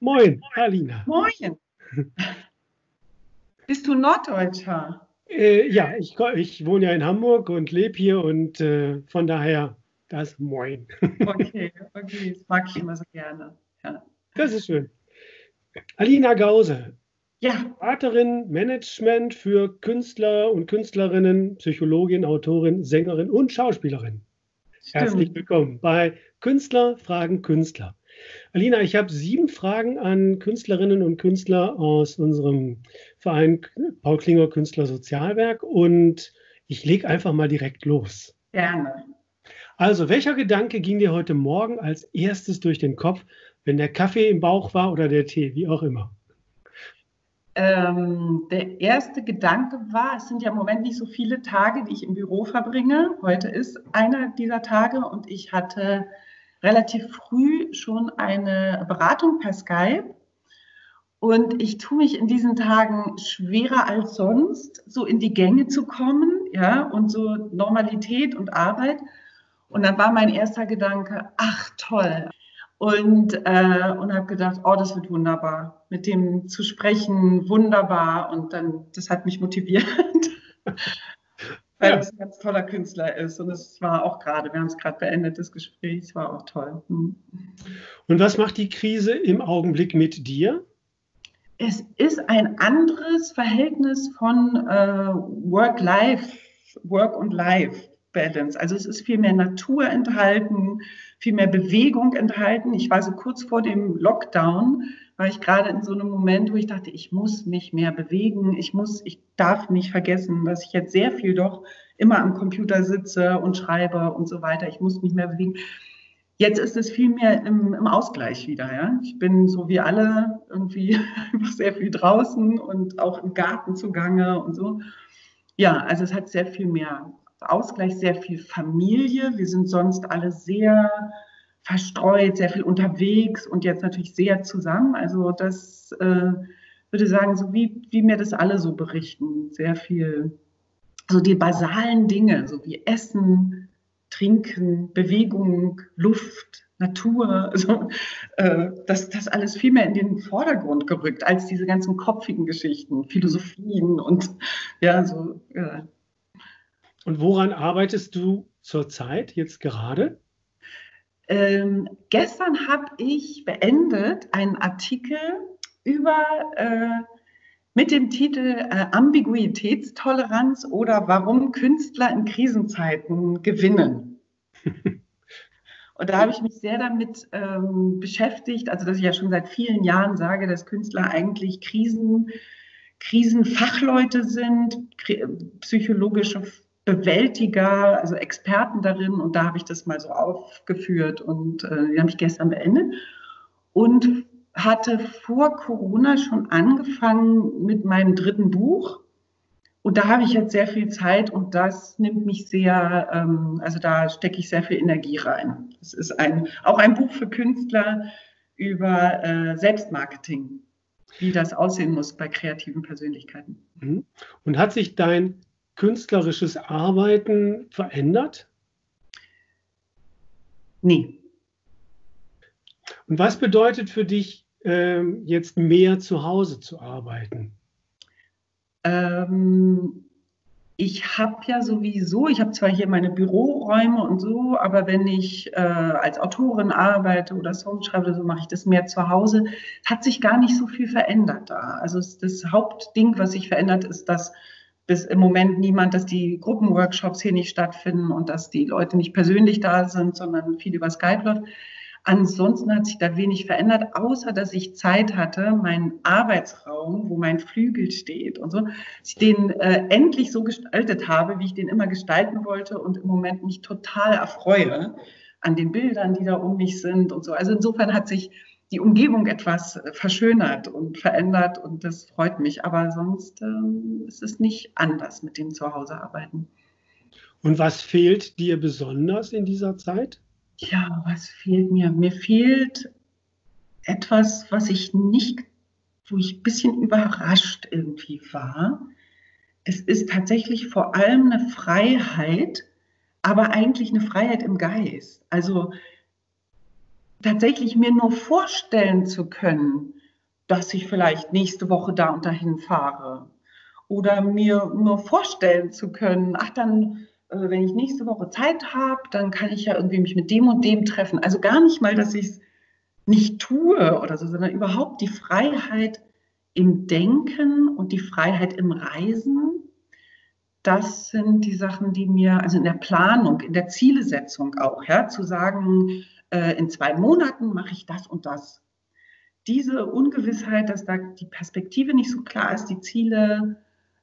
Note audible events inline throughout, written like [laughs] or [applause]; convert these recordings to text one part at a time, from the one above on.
Moin, Alina. Moin. [laughs] Bist du Norddeutscher? Äh, ja, ich, ich, wohne ja in Hamburg und lebe hier und äh, von daher das Moin. [laughs] okay, okay, das mag ich immer so gerne. Ja. Das ist schön. Alina Gause. Ja. Beraterin, Management für Künstler und Künstlerinnen, Psychologin, Autorin, Sängerin und Schauspielerin. Stimmt. Herzlich willkommen bei Künstler fragen Künstler. Alina, ich habe sieben Fragen an Künstlerinnen und Künstler aus unserem Verein Paul Klinger Künstler Sozialwerk und ich lege einfach mal direkt los. Gerne. Also, welcher Gedanke ging dir heute Morgen als erstes durch den Kopf, wenn der Kaffee im Bauch war oder der Tee, wie auch immer? Ähm, der erste Gedanke war, es sind ja im Moment nicht so viele Tage, die ich im Büro verbringe. Heute ist einer dieser Tage und ich hatte relativ früh schon eine Beratung per Skype. Und ich tue mich in diesen Tagen schwerer als sonst, so in die Gänge zu kommen, ja, und so Normalität und Arbeit. Und dann war mein erster Gedanke, ach toll. Und, äh, und habe gedacht, oh, das wird wunderbar, mit dem zu sprechen, wunderbar. Und dann, das hat mich motiviert weil ja. ein ganz toller Künstler ist. Und es war auch gerade, wir haben es gerade beendet, das Gespräch, war auch toll. Hm. Und was macht die Krise im Augenblick mit dir? Es ist ein anderes Verhältnis von äh, Work-Life, Work und Life. Balance. Also es ist viel mehr Natur enthalten, viel mehr Bewegung enthalten. Ich war so kurz vor dem Lockdown, war ich gerade in so einem Moment, wo ich dachte, ich muss mich mehr bewegen. Ich muss, ich darf nicht vergessen, dass ich jetzt sehr viel doch immer am Computer sitze und schreibe und so weiter. Ich muss mich mehr bewegen. Jetzt ist es viel mehr im, im Ausgleich wieder. Ja? Ich bin so wie alle irgendwie [laughs] sehr viel draußen und auch im Garten zugange und so. Ja, also es hat sehr viel mehr Ausgleich, sehr viel Familie. Wir sind sonst alle sehr verstreut, sehr viel unterwegs und jetzt natürlich sehr zusammen. Also das äh, würde sagen, so wie, wie mir das alle so berichten, sehr viel, so die basalen Dinge, so wie Essen, Trinken, Bewegung, Luft, Natur, [laughs] also, äh, das, das alles viel mehr in den Vordergrund gerückt als diese ganzen kopfigen Geschichten, Philosophien und ja, so. Ja. Und woran arbeitest du zurzeit jetzt gerade? Ähm, gestern habe ich beendet einen Artikel über äh, mit dem Titel äh, Ambiguitätstoleranz oder warum Künstler in Krisenzeiten gewinnen. Und da habe ich mich sehr damit ähm, beschäftigt, also dass ich ja schon seit vielen Jahren sage, dass Künstler eigentlich Krisen, Krisenfachleute sind, psychologische Bewältiger, also Experten darin. Und da habe ich das mal so aufgeführt und äh, die habe ich gestern beendet. Und hatte vor Corona schon angefangen mit meinem dritten Buch. Und da habe ich jetzt sehr viel Zeit und das nimmt mich sehr, ähm, also da stecke ich sehr viel Energie rein. Es ist ein, auch ein Buch für Künstler über äh, Selbstmarketing, wie das aussehen muss bei kreativen Persönlichkeiten. Mhm. Und hat sich dein künstlerisches Arbeiten verändert? Nee. Und was bedeutet für dich ähm, jetzt mehr zu Hause zu arbeiten? Ähm, ich habe ja sowieso, ich habe zwar hier meine Büroräume und so, aber wenn ich äh, als Autorin arbeite oder Songs schreibe, so mache ich das mehr zu Hause. Hat sich gar nicht so viel verändert da. Also das Hauptding, was sich verändert, ist, dass bis im Moment niemand, dass die Gruppenworkshops hier nicht stattfinden und dass die Leute nicht persönlich da sind, sondern viel über Skype läuft. Ansonsten hat sich da wenig verändert, außer dass ich Zeit hatte, meinen Arbeitsraum, wo mein Flügel steht und so, dass ich den äh, endlich so gestaltet habe, wie ich den immer gestalten wollte und im Moment mich total erfreue an den Bildern, die da um mich sind und so. Also insofern hat sich die Umgebung etwas äh, verschönert und verändert und das freut mich. Aber sonst ähm, ist es nicht anders mit dem Zuhausearbeiten. Und was fehlt dir besonders in dieser Zeit? Ja, was fehlt mir? Mir fehlt etwas, was ich nicht, wo ich ein bisschen überrascht irgendwie war. Es ist tatsächlich vor allem eine Freiheit, aber eigentlich eine Freiheit im Geist. Also tatsächlich mir nur vorstellen zu können, dass ich vielleicht nächste Woche da und dahin fahre. Oder mir nur vorstellen zu können, ach dann, äh, wenn ich nächste Woche Zeit habe, dann kann ich ja irgendwie mich mit dem und dem treffen. Also gar nicht mal, dass ich es nicht tue oder so, sondern überhaupt die Freiheit im Denken und die Freiheit im Reisen. Das sind die Sachen, die mir, also in der Planung, in der Zielesetzung auch, ja, zu sagen, äh, in zwei Monaten mache ich das und das. Diese Ungewissheit, dass da die Perspektive nicht so klar ist, die Ziele,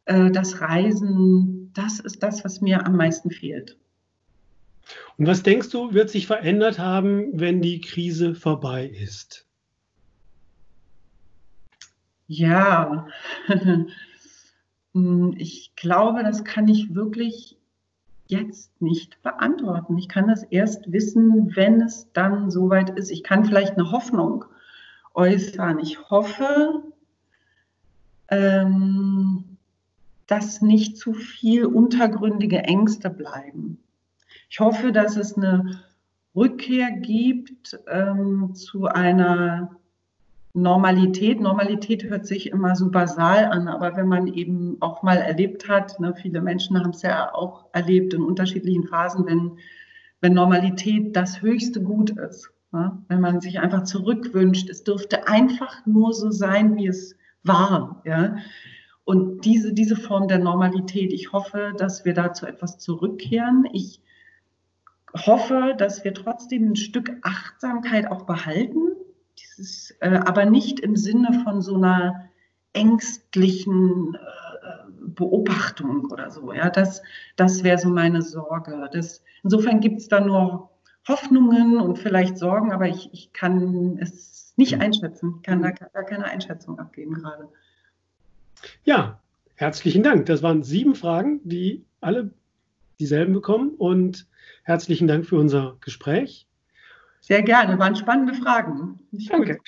äh, das Reisen, das ist das, was mir am meisten fehlt. Und was denkst du, wird sich verändert haben, wenn die Krise vorbei ist? Ja, [laughs] ich glaube, das kann ich wirklich jetzt nicht beantworten. Ich kann das erst wissen, wenn es dann soweit ist. Ich kann vielleicht eine Hoffnung äußern. Ich hoffe, ähm, dass nicht zu viel untergründige Ängste bleiben. Ich hoffe, dass es eine Rückkehr gibt ähm, zu einer Normalität. Normalität hört sich immer so basal an, aber wenn man eben auch mal erlebt hat, ne, viele Menschen haben es ja auch erlebt in unterschiedlichen Phasen, wenn, wenn Normalität das höchste Gut ist. Ne, wenn man sich einfach zurückwünscht, es dürfte einfach nur so sein, wie es war. Ja? Und diese, diese Form der Normalität, ich hoffe, dass wir dazu etwas zurückkehren. Ich hoffe, dass wir trotzdem ein Stück Achtsamkeit auch behalten dieses, äh, aber nicht im Sinne von so einer ängstlichen äh, Beobachtung oder so. Ja, das, das wäre so meine Sorge. Das, insofern gibt es da nur Hoffnungen und vielleicht Sorgen, aber ich, ich kann es nicht mhm. einschätzen, ich kann da gar keine Einschätzung abgeben gerade. Ja, herzlichen Dank. Das waren sieben Fragen, die alle dieselben bekommen und herzlichen Dank für unser Gespräch. Sehr gerne, waren spannende Fragen. Danke.